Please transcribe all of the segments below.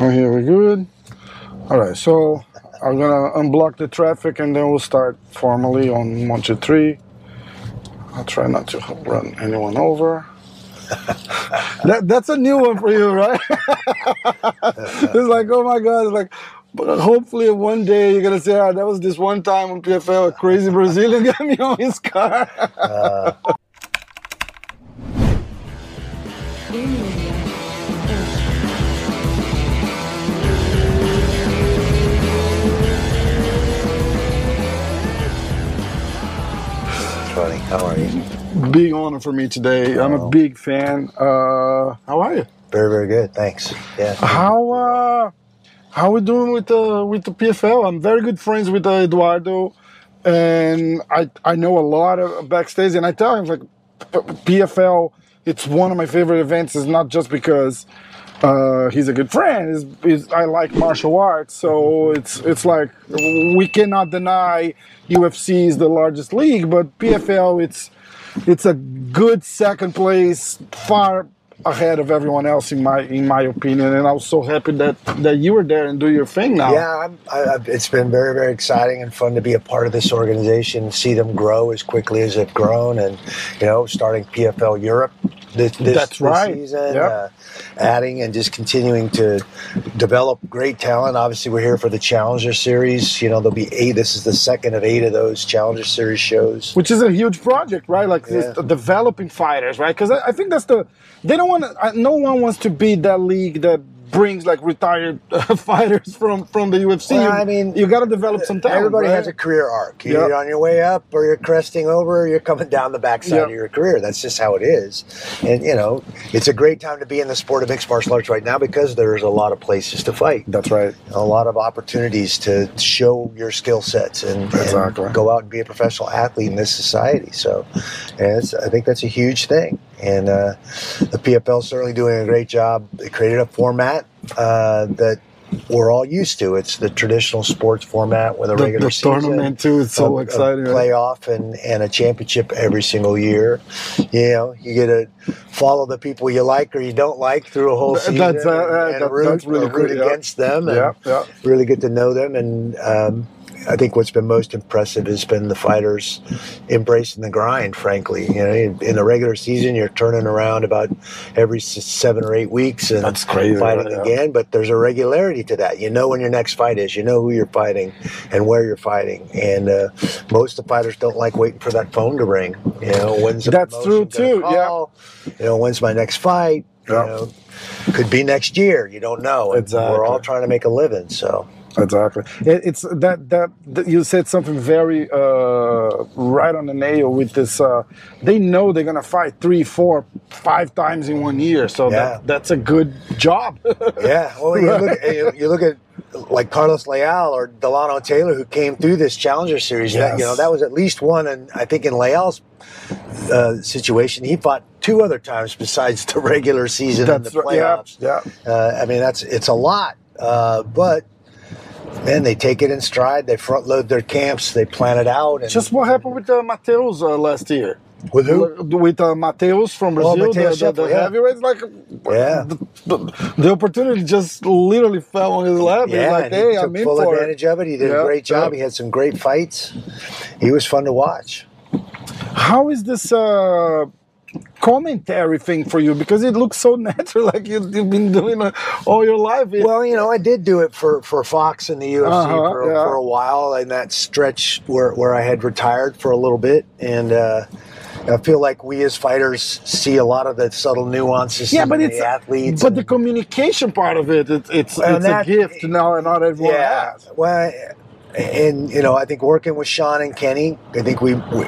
Oh, here we good. All right, so I'm gonna unblock the traffic and then we'll start formally on one, two, three. I'll try not to run anyone over. that, that's a new one for you, right? it's like, oh my God, it's like, but hopefully one day you're gonna say, ah, that was this one time on PFL, a crazy Brazilian got me on his car. Uh, How are you? big honor for me today. I'm a big fan. Uh, how are you? Very, very good. Thanks. Yeah. How uh, how we doing with the with the PFL? I'm very good friends with uh, Eduardo, and I I know a lot of backstage, and I tell him like PFL. It's one of my favorite events. Is not just because uh, he's a good friend. Is is I like martial arts, so it's it's like we cannot deny UFC is the largest league, but PFL it's it's a good second place, far ahead of everyone else in my in my opinion. And I was so happy that that you were there and do your thing now. Yeah, I, I've- it's been very, very exciting and fun to be a part of this organization, see them grow as quickly as they've grown, and you know, starting PFL Europe this, this, That's this right. season, Yep. uh, adding and just continuing to develop great talent. Obviously, we're here for the Challenger Series. You know, there'll be eight. This is the second of eight of those Challenger Series shows. Which is a huge project, right? Like this, developing fighters, right? Because I, I think that's the they don't want. No one wants to be that league that brings like retired uh, fighters from from the UFC. Well, I mean, you got to develop some talent. Everybody right? has a career arc. You're Yeah. on your way up, or you're cresting over, or you're coming down the backside Yeah. of your career. That's just how it is. And you know, it's a great time to be in the sport of mixed martial arts right now because there's a lot of places to fight, That's right. a lot of opportunities to show your skill sets and, and go out and be a professional athlete in this society. So, and it's, I think that's a huge thing. And uh, the PFL is certainly doing a great job. They created a format uh, that. We're all used to. It's the traditional sports format with a The, regular the season tournament too. It's so a- a exciting. right? playoff and, and a championship every single year. You know, you get to follow the people you like or you don't like through a whole season that's, uh, and, uh, and that- root, that's really root cool, yeah. against them and Yeah, yeah. really get to know them. And um, I think what's been most impressive has been the fighters embracing the grind. Frankly, you know, in, in the regular season, you're turning around about every seven or eight weeks and That's crazy, fighting yeah. again. But there's a regularity to that. You know when your next fight is. You know who you're fighting and where you're fighting. And uh, most of the fighters don't like waiting for that phone to ring. You know, when's the That's true, promotion gonna too, yeah. call? You know, when's my next fight? Yeah. You know, could be next year. You don't know. Exactly. We're all trying to make a living. So. Exactly. It, it's that, that that you said something very uh, right on the nail with this. Uh, they know they're gonna fight three, four, five times in one year, so Yeah. that that's a good job. Yeah, well, you look, at, you, you look at like Carlos Leal or Dilano Taylor, who came through this Challenger Series. That, you know, that was at least one, and I think in Leal's uh, situation, he fought two other times besides the regular season and the that's right. Yeah, playoffs. yeah. Uh, I mean, that's it's a lot, uh, but man, they take it in stride. They front load their camps. They plan it out. And Just what happened with uh, Mateus uh, last year? with who? With uh, Mateus from Oh, Brazil, Mateus the, the, the yeah. heavyweights, like Yeah. the, the, the opportunity just literally fell on his lap. He's Yeah, like, hey, he took I'm in full for it. advantage of it. He did Yeah, a great job. yeah. He had some great fights. He was fun to watch. How is this uh, commentary thing for you? Because it looks so natural, like you, you've been doing it all your life. Well, you know, I did do it for, for Fox and the UFC Uh-huh, for, yeah. for a while, and that stretch where, where I had retired for a little bit, and uh, I feel like we as fighters see a lot of the subtle nuances. yeah, in but the it's athletes. but and- the communication part of it, it it's it's a that- gift now, and not everyone yeah, has. well, and you know, I think working with Sean and Kenny, I think we. we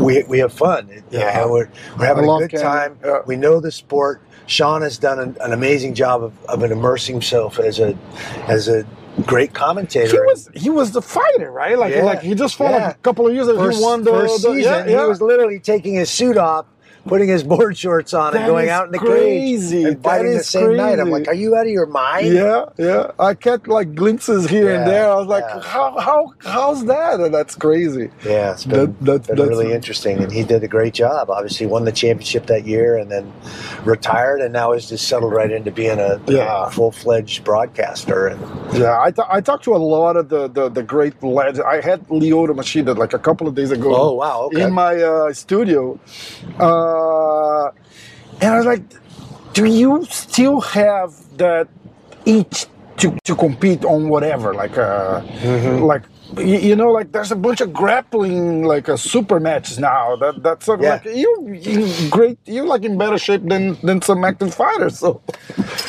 we, we have fun. Yeah. Yeah, we're, we're having a good time. Yeah. We know the sport. Sean has done an, an amazing job of, of immersing himself as a as a great commentator. He was he was the fighter, right? Like Yeah, like he just fought a couple of years ago. first, He won the, first the- season. He was literally taking his suit off, putting his board shorts on and going out in the crazy. cage and fighting the same night. I'm like, are you out of your mind? Yeah, yeah. I kept like glimpses here and there. I was like, yeah. how how how's that? And that's crazy. Yeah, it's been, That- that- been that's- really interesting, and he did a great job. Obviously, won the championship that year, and then retired, and now he's just settled right into being a, Yeah. full fledged broadcaster. And Yeah, I, ta- I talked to a lot of the, the, the great legends. I had Lyoto Machida like a couple of days ago. oh wow, okay, in my uh, studio. Uh, and I was like, do you still have that itch to, to compete on whatever? Like, uh, Mm-hmm. like you, know, like there's a bunch of grappling like a super matches now. That that's Yeah. like you, you great. You're like in better shape than than some active fighters. So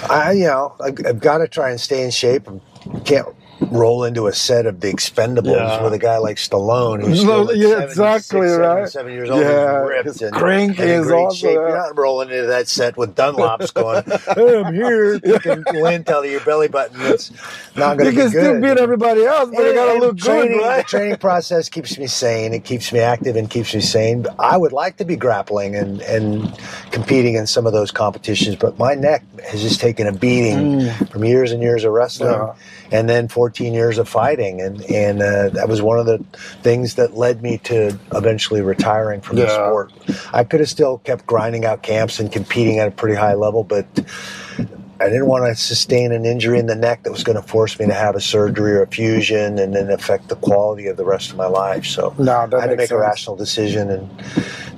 I you know I, I've got to try and stay in shape. I can't roll into a set of the Expendables Yeah. with a guy like Stallone who's still like yeah, 76, exactly, 77 right. Seven years old, Yeah, and ripped and, crank and in is great also, shape. You're not rolling into that set with Dunlops going, "Hey, I'm here," taking lint out of your belly button. It's not going to be good. You can still beat everybody else, but you gotta And look training, good, The training process keeps me sane. It keeps me active and keeps me sane. But I would like to be grappling and, and competing in some of those competitions, but my neck has just taken a beating from years and years of wrestling, Mm. Yeah. and then 14 years of fighting, and and uh, that was one of the things that led me to eventually retiring from the sport. I could have still kept grinding out camps and competing at a pretty high level, but I didn't want to sustain an injury in the neck that was going to force me to have a surgery or a fusion and then affect the quality of the rest of my life. So No, I had to make a rational decision and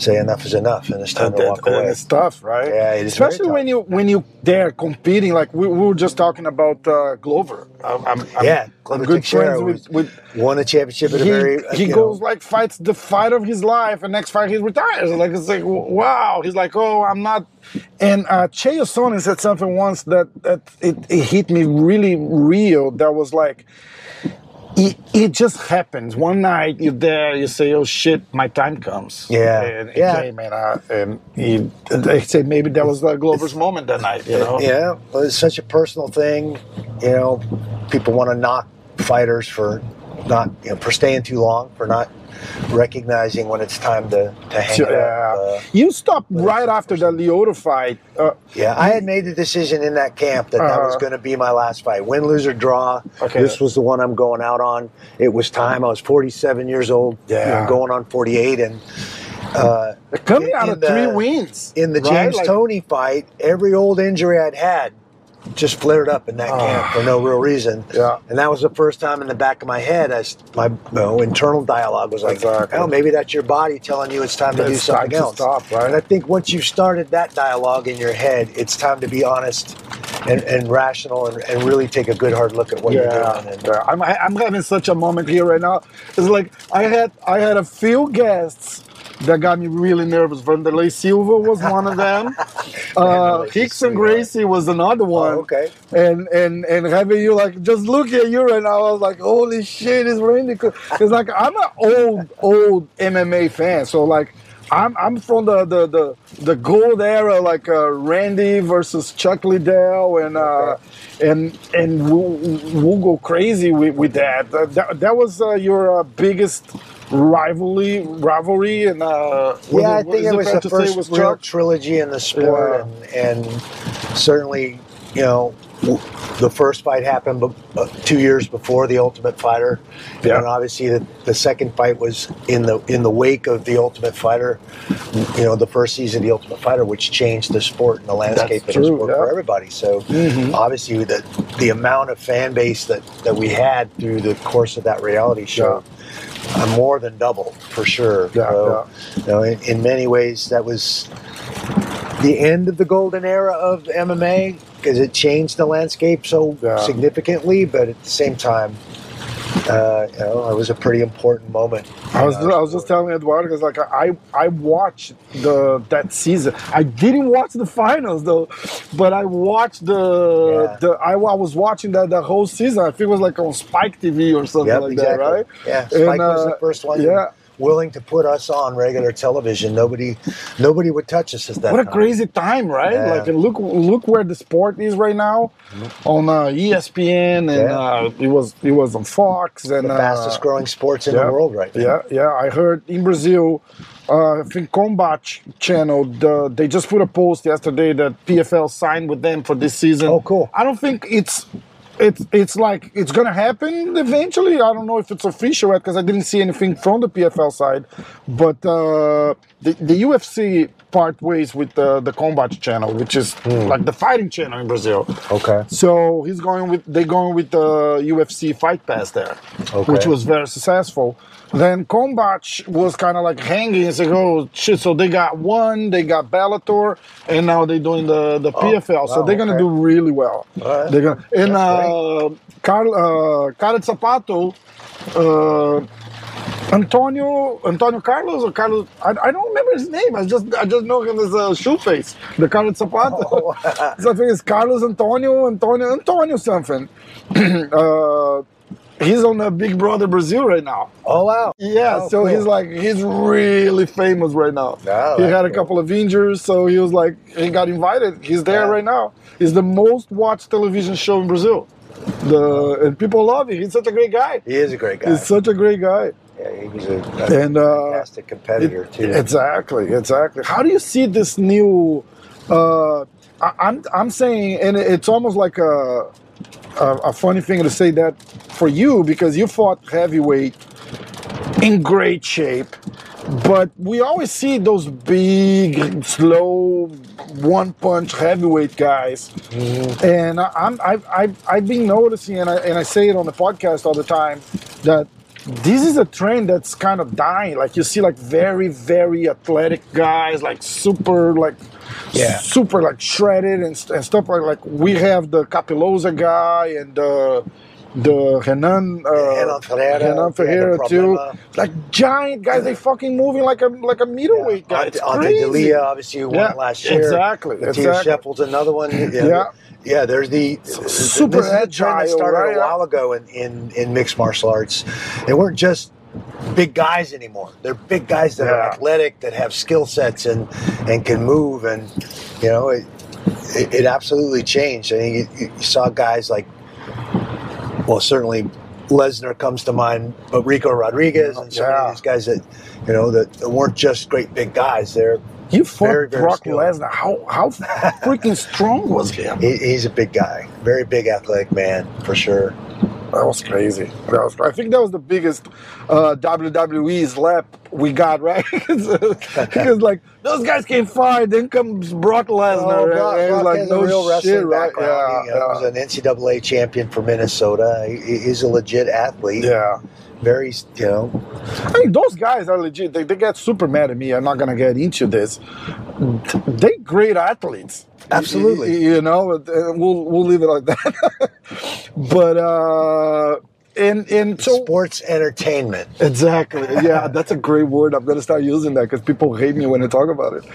say enough is enough, and it's time to walk away. It's tough, right? Yeah, it is Especially tough. when you when you there competing. Like we, we were just talking about uh, Glover. I'm, I'm, Yeah, I'm Glover good friends with. with Won a championship at a he very uh, he goes know, like fights the fight of his life, and next fight he retires. Like it's like wow. He's like, oh, I'm not. And uh, Chael Sonnen said something once that that it, it hit me really real. That was like. It, it just happens. One night you're there, you say, "Oh shit, my time comes." Yeah. and Yeah. came, and, uh, and he, they say maybe that was uh, Glover's moment that night. You know, Yeah, well, it's such a personal thing. You know, people want to knock fighters for not, you know, for staying too long, for not recognizing when it's time to, to hang it Yeah. up. Uh, you stopped right after the Lyoto fight. Uh, Yeah, I had made the decision in that camp that that was Uh-huh. going to be my last fight. Win, lose, or draw. Okay. This was the one I'm going out on. It was time. I was 47 years old. Yeah. going on 48. And uh, coming In- out in of three wins in the right? James Like- Toney fight, every old injury I'd had just flared up in that Ah. camp for no real reason. Yeah. And that was the first time in the back of my head, as my you know, internal dialogue was like, Exactly. oh, maybe that's your body telling you it's time to do It's something else. stop, right? And I think once you've started that dialogue in your head, it's time to be honest and, and rational and, and really take a good hard look at what you're doing. And, yeah. I'm, I'm having such a moment here right now. It's like I had I had a few guests that got me really nervous. Vanderlei Silva was one of them. uh, Vanderlei's a Rickson sweetheart. Gracie was another one. Oh, okay. And and and having you like just look at you right now, I was like, holy shit, it's raining. Because like I'm an old old MMA fan, so like. I'm, I'm from the, the, the, the gold era, like uh, Randy versus Chuck Liddell, and uh, and and we'll, we'll go crazy with, with that. That, that, that was uh, your uh, biggest rivalry, rivalry, and uh, yeah, I think is it was the first it was real trilogy in the sport, Yeah. and, and certainly, you know, the first fight happened uh, two years before the Ultimate Fighter, Yeah. and obviously the, the second fight was in the in the wake of the Ultimate Fighter. You know, the first season of the Ultimate Fighter, which changed the sport and the landscape of true, the sport yeah. for everybody. So Mhm. obviously, the the amount of fan base that that we had through the course of that reality show. Uh, more than doubled for sure. Yeah, So, you know, in, in many ways, that was the end of the golden era of MMA because it changed the landscape so Yeah. significantly. But at the same time, uh, you know, it was a pretty important moment. I was, I was just telling Eduardo because like I I watched the that season. I didn't watch the finals though, but I watched the Yeah. the I, I was watching that the whole season. I think it was like on Spike TV or something Yep, like exactly. that, right? Yeah, Spike And, was uh, the first one. yeah. Willing to put us on regular television. Nobody, nobody would touch us at that. What a time. crazy time, right? Yeah. Like, look, look where the sport is right now, on uh, ESPN, and Yeah. uh, it was it was on Fox, and the uh, fastest growing sports in yeah. the world right now. Yeah, yeah. I heard in Brazil, uh, I think Combat Channel, the, they just put a post yesterday that PFL signed with them for this season. Oh, cool. I don't think it's it's it's like it's gonna happen eventually. I don't know if it's official yet because I didn't see anything from the PFL side, but uh, the the UFC part ways with the the Combat Channel, which is like the fighting channel in Brazil. Okay. So he's going with they're going with the UFC Fight Pass there, Okay. which was very successful. Then Combat was kind of like hanging and said, "Oh shit!" So they got one, they got Bellator, and now they're doing the the PFL. so Oh, they're gonna okay. do really well. Right. They're gonna and uh, Carl uh, Khaled Zapato. Uh, Antonio Antonio Carlos or Carlos I, I don't remember his name. I just I just know him as a shoe face. The Carlos Zapato. Oh. so I think it's Carlos Antonio Antonio Antonio something. uh, he's on the Big Brother Brazil right now. Oh wow. Yeah, Oh, so cool. he's like he's really famous right now. Oh, he had a cool. couple of injuries, so he was like he got invited. He's there Yeah. right now. He's the most watched television show in Brazil. The and people love him. He's such a great guy. He is a great guy. He's such a great guy. yeah, he's a, a And uh, fantastic competitor too. Exactly, exactly. How do you see this new? Uh, I, I'm I'm saying, and it's almost like a, a a funny thing to say that for you because you fought heavyweight in great shape, but we always see those big, slow, one punch heavyweight guys, mm-hmm. and I, I'm I've, I've I've been noticing, and I and I say it on the podcast all the time that this is a trend that's kind of dying. Like you see, like very, very athletic guys, like super, like Yeah. super, like shredded and, and stuff like. Like we have the Capilosa guy and the the Renan, uh, Renan Ferreira, Renan yeah, Ferreira too. Like giant guys, they fucking moving like a like a middleweight guy. It's crazy. Delija, obviously, who Yeah, won last year. exactly, Matthias exactly. Another one. Know, Yeah. Yeah, there's the super this is a trend that started right? a while ago in, in, in mixed martial arts. They weren't just big guys anymore. They're big guys that are athletic, that have skill sets and and can move. And you know, it it, it absolutely changed. I mean, you, you saw guys like, well, certainly Lesnar comes to mind, but Ricco Rodriguez and some Yeah. of these guys that you know that, that weren't just great big guys. They're You fought Very, very Brock skilled. Lesnar. How how freaking strong was him? he, he's a big guy, very big athletic man for sure. That was crazy. That was, I think that was the biggest uh, WWE slap we got, right? because like those guys came fight, then comes Brock Lesnar. Oh, and Brock, Brock like no a real wrestling shit, right? background. he, you know, was an NCAA champion for Minnesota. He, he's a legit athlete. yeah. Very, you know, I mean, those guys are legit. They, they get super mad at me. I'm not gonna get into this. They great athletes. Absolutely. You, you know, uh, we'll we'll leave it like that. but uh, and and so sports entertainment. Exactly. Yeah, that's a great word. I'm gonna start using that because people hate me when I talk about it.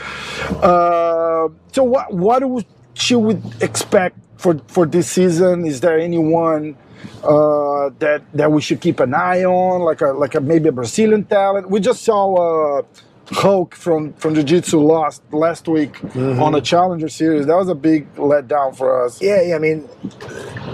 Uh, so what what do we- would expect for for this season? Is there anyone uh, that that we should keep an eye on, like a like a maybe a Brazilian talent? We just saw. Uh, Hulk from from Jiu Jitsu lost last week on the Challenger Series. That was a big letdown for us. Yeah, yeah, I mean,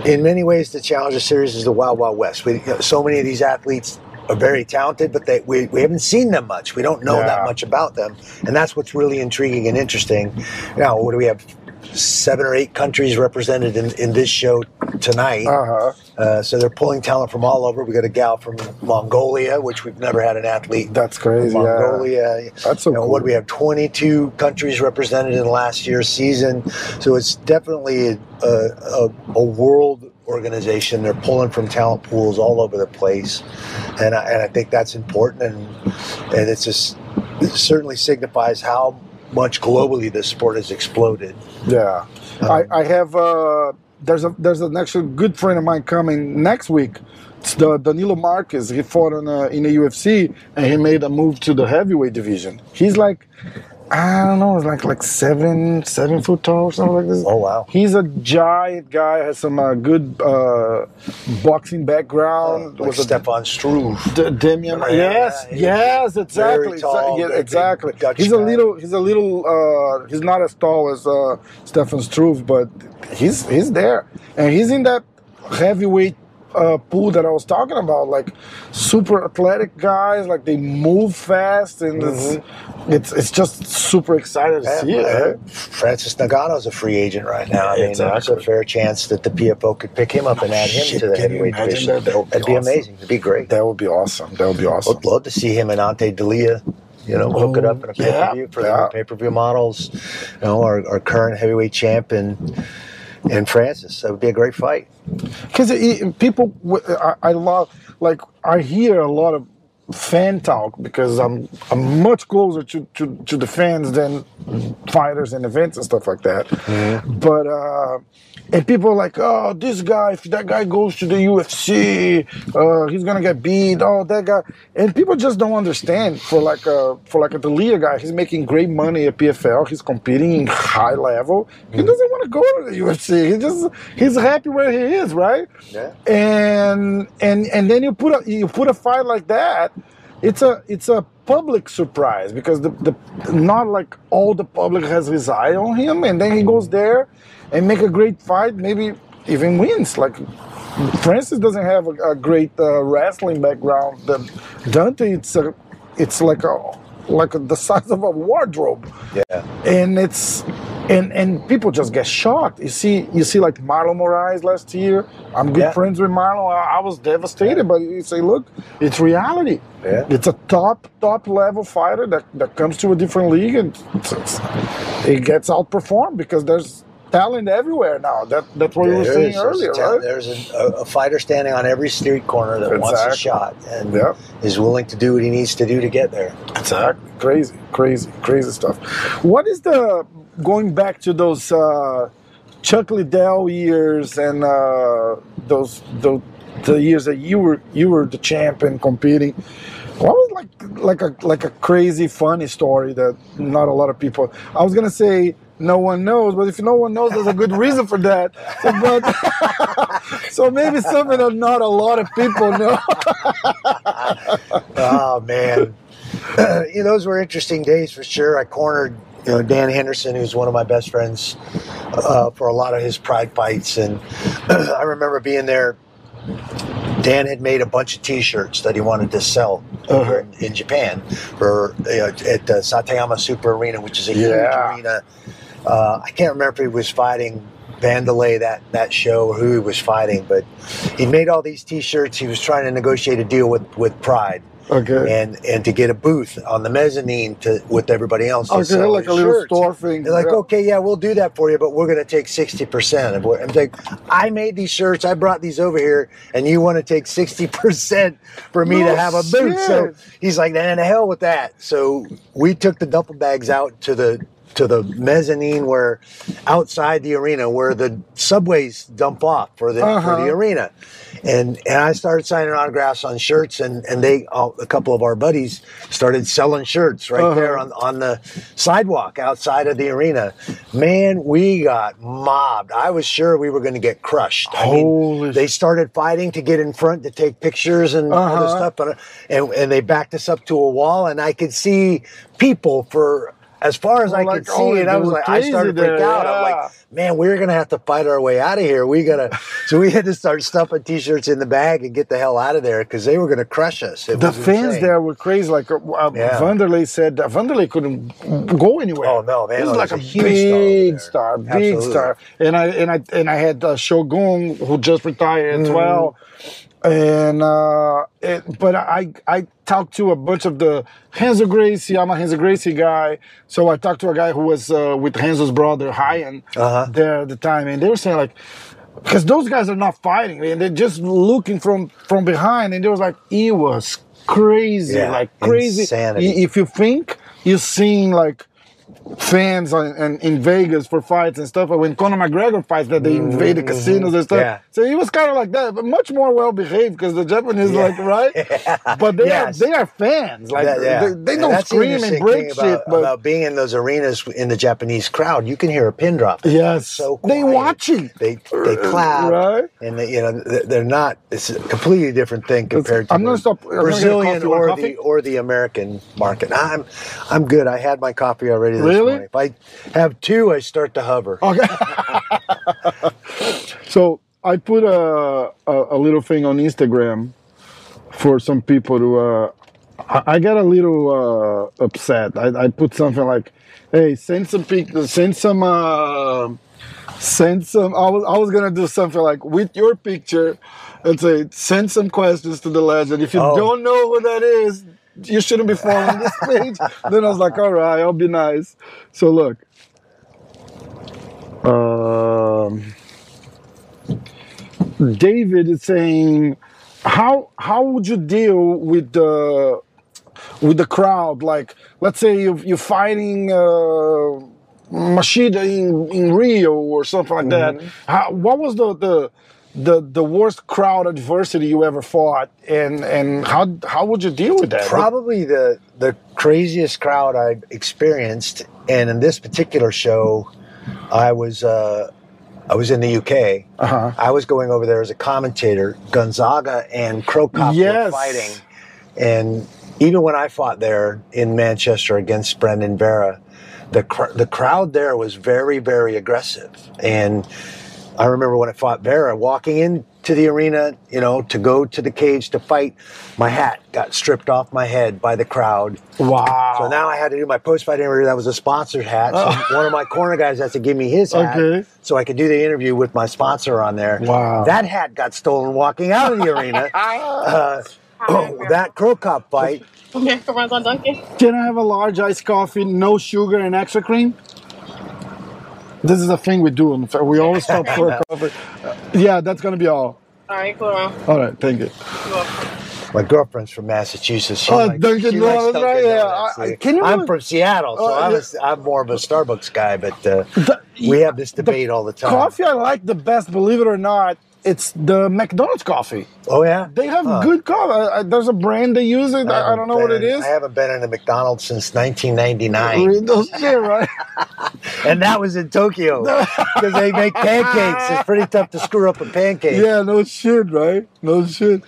in many ways, the Challenger Series is the Wild Wild West. We, you know, so many of these athletes are very talented, but they, we, we haven't seen them much. We don't know Yeah. that much about them, and that's what's really intriguing and interesting. Now, what do we have? Seven or eight countries represented in, in this show tonight. Uh huh. Uh, so they're pulling talent from all over. We got a gal from Mongolia, which we've never had an athlete That's crazy. Yeah. Mongolia. That's so You know, cool. What we have? 22 countries represented in last year's season. So it's definitely a, a, a world organization. They're pulling from talent pools all over the place, and I, and I think that's important. And and it's just it certainly signifies how much globally this sport has exploded. Yeah, I, I have. Uh, there's a there's an actually good friend of mine coming next week. It's the Danilo Marques. He fought in a, in the UFC and he made a move to the heavyweight division. He's like, I don't know, it's like like seven seven foot tall or something like this. Oh wow! He's a giant guy. Has some uh, good uh, boxing background. Like Was a- Stefan Struve. D- Damian, Yeah, yes, yes, exactly, very tall, yeah, exactly. Dutch He's a guy. little, he's a little, uh, he's not as tall as uh, Stefan Struve, but he's he's there, and he's in that heavyweight uh, pool that I was talking about, like super athletic guys, like they move fast, and it's, it's it's just super excited to Yeah, see it. right? Francis Ngannou's a free agent right now. I mean, there's Exactly. a fair chance that the PFL could pick him up and add him Shit, to the heavyweight division. That? that would be That'd be awesome. amazing. It'd be great. That would be awesome. That would be awesome. I'd love to see him and Ante Delija you know, hook it up in a pay per view yeah, for yeah. the pay per view models. You know, our, our current heavyweight champ and and Francis. That would be a great fight. because people I love like i hear a lot of fan talk because i'm i'm much closer to to, to the fans than fighters and events and stuff like that. But uh and people are like oh this guy if that guy goes to the ufc uh he's gonna get beat oh that guy. And people just don't understand for like a for like a Delija guy he's making great money at pfl he's competing in high level. He doesn't want to go to the ufc he just he's happy where he is right? Yeah. and and and then you put a you put a fight like that it's a it's a public surprise because the, the not like all the public has his eye on him and then he goes there and make a great fight maybe even wins. Like francis doesn't have a, a great uh, wrestling background. The dante it's a it's like a like a, the size of a wardrobe. Yeah. and it's and and people just get shocked. You see, you see, like Marlon Moraes last year. I'm good Yeah. friends with Marlon. I, I was devastated, but you say, look, it's reality. Yeah. It's a top top level fighter that, that comes to a different league and it's, it's, it gets outperformed because there's talent everywhere now. That that's what you were saying earlier, ta- right? There's a, a, fighter standing on every street corner that wants a shot and Yeah. is willing to do what he needs to do to get there. Exactly. Crazy, crazy, crazy stuff. What is the going back to those uh, Chuck Liddell years and uh, those those the years that you were you were the champion competing? What was like like a like a crazy funny story that not a lot of people? I was gonna say no one knows, but if no one knows, there's a good reason for that. So, but, so maybe something that not a lot of people know. oh man, you know, those were interesting days for sure. I cornered you know Dan Henderson, who's one of my best friends, uh, for a lot of his pride fights, and I remember being there. Dan had made a bunch of T-shirts that he wanted to sell over in, in Japan for uh, at the Saitama Super Arena, which is a huge Yeah. arena. Uh, I can't remember if he was fighting Vanderlei that that show or who he was fighting, but he made all these T-shirts. He was trying to negotiate a deal with with Pride okay. and and to get a booth on the mezzanine to with everybody else. Okay, like a little shirts. store thing. They're like, Yeah. okay, yeah, we'll do that for you, but we're going to take sixty percent of what. I'm like, I made these shirts, I brought these over here, and you want to take sixty percent for me No to have a booth? So he's like, nah, the hell with that. So we took the duffel bags out to the to the mezzanine where outside the arena where the subways dump off for the for Uh-huh. the arena and and I started signing autographs on shirts and and they all, a couple of our buddies started selling shirts right Uh-huh. there on on the sidewalk outside of the arena man we got mobbed I was sure we were going to get crushed I Holy mean they started fighting to get in front to take pictures and all this Uh-huh. stuff but, and and they backed us up to a wall and I could see people for as far as Oh, I like, could see, and I was like, I started to freak out. I'm yeah. like, man, we're gonna have to fight our way out of here. We gotta, so we had to start stuffing t-shirts in the bag and get the hell out of there because they were gonna crush us. It the fans insane. there were crazy. Like uh, uh, Yeah. Vanderlei said, that Vanderlei couldn't go anywhere. Oh, no, man, He was no, like a, huge star big star, big Absolutely. star. And I and I and I had uh, Shogun who just retired Mm. as well. And uh, it, but I I talked to a bunch of the Renzo Gracie. I'm a Renzo Gracie guy, so I talked to a guy who was uh, with Renzo's brother Ryan Uh-huh. Uh-huh. there at the time, and they were saying like because those guys are not fighting and they're just looking from from behind and it was like it was crazy Yeah, like crazy. insanity. If you think you're seeing like fans on, in, in Vegas for fights and stuff. When Conor McGregor fights, that they invade the mm, casinos and stuff. Yeah. So he was kind of like that, but much more well behaved because the Japanese, like, right? But they Yes. are they are fans. Like Yeah, yeah. they, they don't scream and break thing shit, about, but about being in those arenas in the Japanese crowd. You can hear a pin drop. yes, so they quiet. watching. They they uh, clap, Right. And they, you know they're not. It's a completely different thing compared to I'm gonna stop- gonna Brazilian coffee. You want or the or the American market. I'm I'm good. I had my coffee already this Really? If I have two, I start to hover. Okay. so I put a, a a little thing on Instagram for some people to. Uh, I, I got a little uh, upset. I, I put something like, "Hey, send some pic, send some, uh, send some." I was I was gonna do something like with your picture, and say, "Send some questions to the legend." If you Oh. don't know who that is, you shouldn't be following this page. then I was like, "All right, I'll be nice." So look. Um, David is saying, how how would you deal with the with the crowd? Like, let's say you you're fighting uh, Machida in, in Rio or something like that. How, what was the, the the the worst crowd adversity you ever fought, and and how how would you deal with that? Probably the the craziest crowd I've experienced, and in this particular show, I was uh, I was in the UK. Uh-huh. I was going over there as a commentator. Gonzaga and Cro Cop Yes. were fighting, and even when I fought there in Manchester against Brandon Vera, the cr- the crowd there was very very aggressive. And I remember when I fought Vera, walking into the arena, you know, to go to the cage to fight, my hat got stripped off my head by the crowd. Wow. So now I had to do my post fight interview. That was a sponsored hat. So one of my corner guys has to give me his hat Okay. so I could do the interview with my sponsor on there. Wow. That hat got stolen walking out of the arena. Uh, that Cro Cop fight. America runs on Dunkin'. Can I have a large iced coffee, no sugar and extra cream? This is a thing we do. In fact, we always stop for a coffee. Uh, yeah, that's gonna be all. All right, cool. All right, thank you. welcome. My girlfriend's from Massachusetts. She Oh, likes- Dunkin' she Donuts, likes Dunkin' right? Yeah, I- I- can you I'm from Seattle, so Oh, I'm, yeah. a, I'm more of a Starbucks guy, but uh, The- we have this debate all the time. Coffee I like the best, believe it or not, it's the McDonald's coffee. Oh, yeah? They have Huh. good coffee. I, I, there's a brand they use it. I, I don't know what been it in- is. I haven't been in a McDonald's since 1999. No shit, right? and that was in Tokyo because they make pancakes. It's pretty tough to screw up a pancake. yeah, no shit, right? No shit.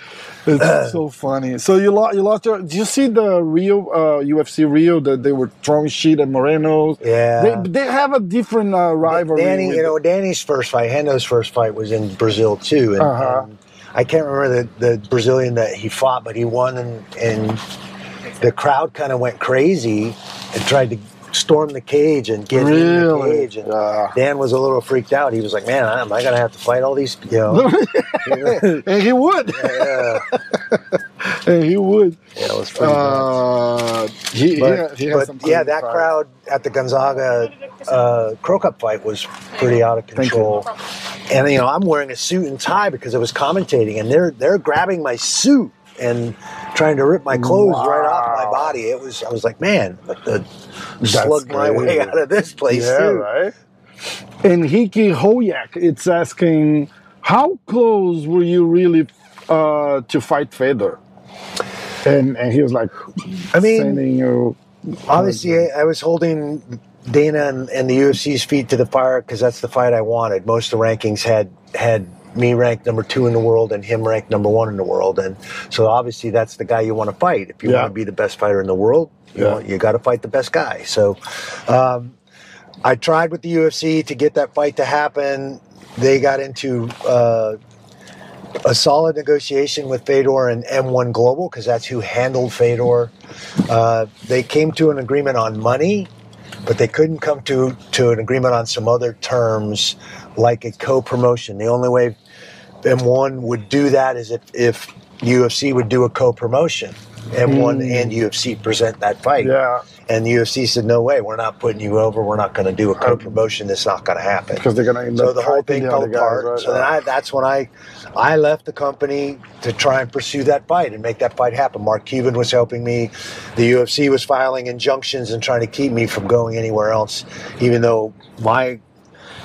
It's so funny. So you lost. You lost your. Did you see the Rio uh, UFC Rio that they were throwing shit at Moreno? Yeah. They, they have a different uh, rivalry. Danny, you know, Danny's first fight, Hendo's first fight was in Brazil too, and, Uh-huh. and I can't remember the, the Brazilian that he fought, but he won, and, and the crowd kind of went crazy and tried to storm the cage and get in the cage. And Yeah. Dan was a little freaked out. He was like, "Man, am I gonna have to fight all these?" You know, and he would. yeah, and he would. yeah, it was pretty. Uh, he, But, he, he has but yeah, that crowd at the Gonzaga uh, Cro Cop fight was pretty out of control. And you know, I'm wearing a suit and tie because I was commentating, and they're they're grabbing my suit and trying to rip my clothes right off my body. It was I was like, man, what the That's slug my way out of this place Yeah, too. right. And Hiki Hoyak, it's asking, how close were you really uh, to fight Fedor? And and he was like, I mean, sending you. Obviously, I, I was holding Dana and, and the UFC's feet to the fire because that's the fight I wanted. Most of the rankings had had me ranked number two in the world and him ranked number one in the world, and so obviously that's the guy you want to fight if you Yeah. want to be the best fighter in the world. You, Yeah. want- you got to fight the best guy. So, um, I tried with the UFC to get that fight to happen. They got into uh, a solid negotiation with Fedor and M1 Global because that's who handled Fedor. Uh, they came to an agreement on money, but they couldn't come to, to an agreement on some other terms like a co promotion. The only way M1 would do mm-hmm. that is if, if UFC would do a co promotion. M1 and mm. UFC present that fight. Yeah, And the UFC said, no way, we're not putting you over. We're not going to do a co promotion. It's not going to happen because they're gonna end so the whole thing fell apart. right? So then I, that's when I, I left the company to try and pursue that fight and make that fight happen. Mark Cuban was helping me. The UFC was filing injunctions and trying to keep me from going anywhere else, even though my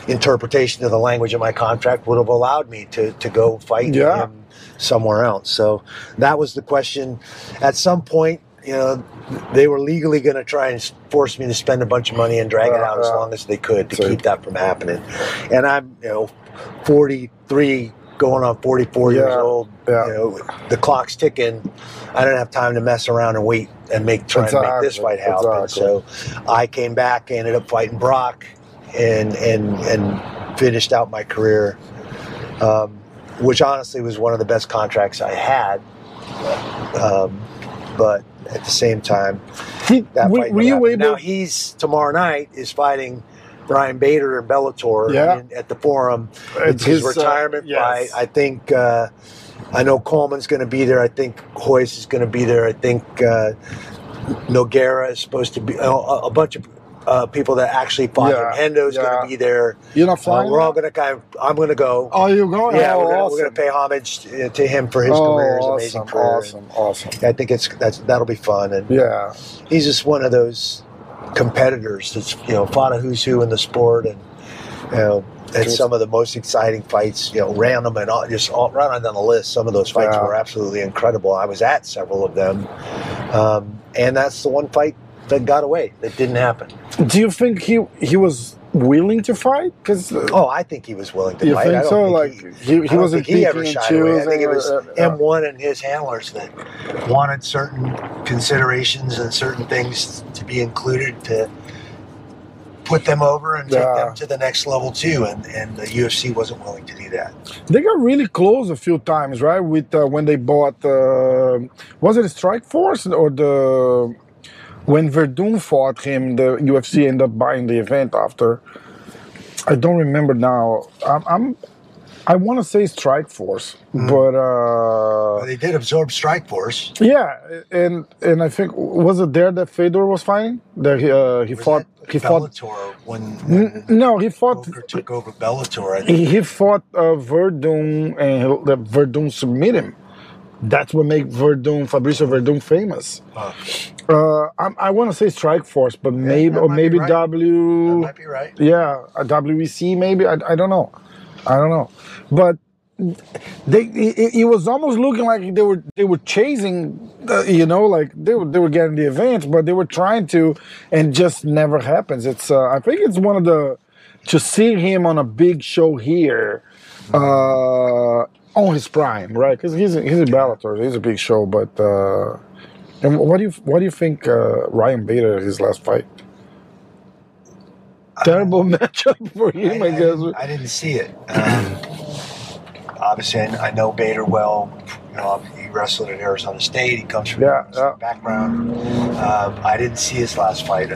interpretation of the language of my contract would have allowed me to, to go fight Yeah. him somewhere else. So that was the question. At some point, you know, they were legally going to try and force me to spend a bunch of money and drag it out as long as they could to So- keep that from happening. And I'm, you know, 43 going on 44 years old. yeah. You know, the clock's ticking. I don't have time to mess around and wait and make try and make this fight happen. exactly. So I came back, ended up fighting Brock, and and and finished out my career um, which honestly was one of the best contracts I had. Um, but at the same time, that were, fight were you able? Now he's tomorrow night is fighting Ryan Bader in Bellator Yeah. in- at the Forum. It's It's his, his, uh, retirement yes. fight. I think. Uh, I know Coleman's going to be there. I think Royce is going to be there. I think uh, Nogueira is supposed to be. Uh, a bunch of uh, people that actually fought Yeah, him. Hendo's yeah. going to be there. You're not Uh, flying. we're all going to kind of. I'm going to go. Oh, you're going? yeah, oh, we're going awesome. to pay homage uh, to him for his oh, career, his awesome, amazing career. awesome, awesome. I think it's that's that'll be fun, and Yeah, he's just one of those competitors that's you know fought a who's who in the sport, and you know Just- some of the most exciting fights. You know, random and all, just all on down the list. Some of those fights Yeah. were absolutely incredible. I was at several of them, um, and that's the one fight that got away that didn't happen. Do you think he he was willing to fight? Because Oh, I think he was willing to you fight. I think don't so? think like he- he, he, wasn't he ever shied away. I think it was uh, uh, M1 and his handlers that wanted certain considerations and certain things to be included to put them over and take Yeah. them to the next level too. And, and the UFC wasn't willing to do that. They got really close a few times, right? With uh, when they bought, uh, was it Strikeforce or the when Werdum fought him? The UFC ended up buying the event after. I don't remember now. I'm, I'm I want to say Strikeforce, Mm-hmm. but uh, They did absorb Strikeforce. yeah, and and I think was it there that Fedor was fighting? That he uh, he Was fought he fought. Bellator when, N- when No, he fought. Coker took over Bellator. I think. He, fought uh, Werdum and Werdum submit him. That's what made Werdum, Fabricio Werdum famous. Uh, I, I want to say Strikeforce, but maybe or maybe right. that W. might be right. Yeah, a WEC maybe. I, I don't know. I don't know. But they it, it was almost looking like they were they were chasing, uh, you know, like they were they were getting the advance, but they were trying to, and just never happens. It's uh, I think it's one of the to see him on a big show here. Uh, on his prime, right? Because he's a, he's a Bellator, he's a big show. But uh, and what do you what do you think uh, Ryan Bader his last fight? Terrible matchup for him, I, I, guess. didn't, I didn't see it. Um, obviously, I, know Bader well. You know, he wrestled at Arizona State. He comes from Yeah, a yeah. background. Um, I didn't see his last fight.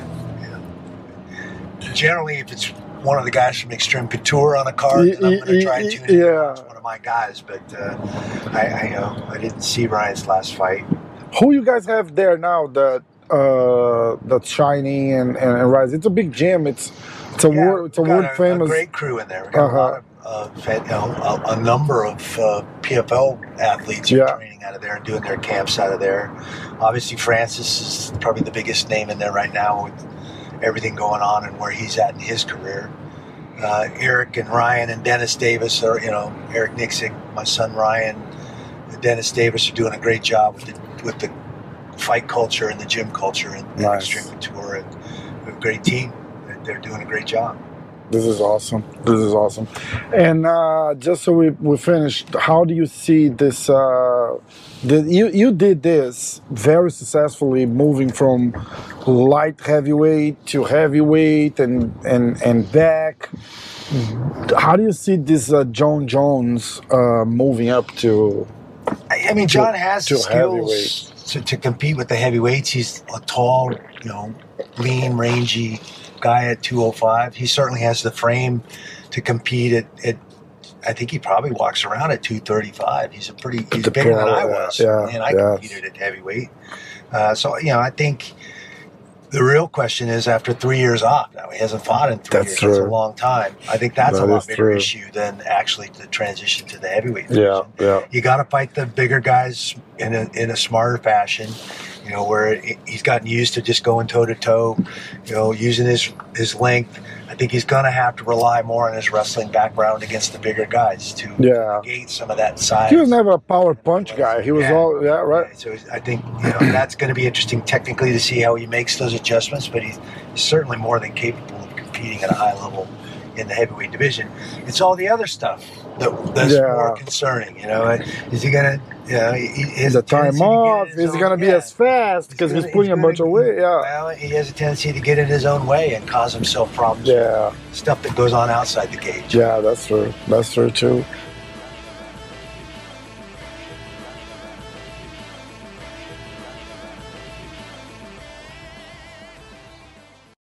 Generally, if it's one of the guys from Xtreme Couture on a card, I'm going to try and tune in. Yeah. It's one of my guys, but uh, I, I, you know, I didn't see Ryan's last fight. Who you guys have there now that uh that's shining and, and, and rise? It's a big gym. It's it's a Yeah, world it's a world famous. great crew in there. We got Uh-huh. a lot of uh, a, a number of uh, PFL athletes Yeah. are training out of there and doing their camps out of there. Obviously, Francis is probably the biggest name in there right now with everything going on and where he's at in his career. Uh, Eric and Ryan and Dennis Davis are, you know, Eric Nicksick, my son Ryan, and Dennis Davis are doing a great job with the, with the fight culture and the gym culture and, and Xtreme Couture. And we have a great team. They're doing a great job. This is awesome. This is awesome. And uh, just so we we finished, how do you see this? Uh, the, you you did this very successfully, moving from light heavyweight to heavyweight and and and back. How do you see this uh, Jon Jones uh, moving up to? I, mean, Jon has to the skills to, to compete with the heavyweights. He's a tall, you know, lean, rangy guy at 205. He certainly has the frame to compete at, at I think he probably walks around at 235. He's a pretty, he's bigger than I was. yeah, and I yes. competed at heavyweight. Uh, so, you know, I think the real question is after three years off, now he hasn't fought in three That's years. That's a long time. I think that's That a lot bigger true. issue than actually the transition to the heavyweight Yeah, division yeah. you got to fight the bigger guys in a, in a smarter fashion. You know, where he's gotten used to just going toe to toe. You know, using his his length. I think he's going to have to rely more on his wrestling background against the bigger guys to Yeah. negate some of that size. He was never a power punch guy. He was Yeah. all yeah right. So I think you know that's going to be interesting technically to see how he makes those adjustments. But he's certainly more than capable of competing at a high level in the heavyweight division. It's all the other stuff that, that's Yeah. more concerning. You know, is he to? You know, The a tendency time off is to be yeah. as fast because he's gonna- putting a gonna bunch of weight. Yeah, Well, he has a tendency to get in his own way and cause himself problems. yeah. Stuff that goes on outside the cage. Yeah, that's true. That's true too.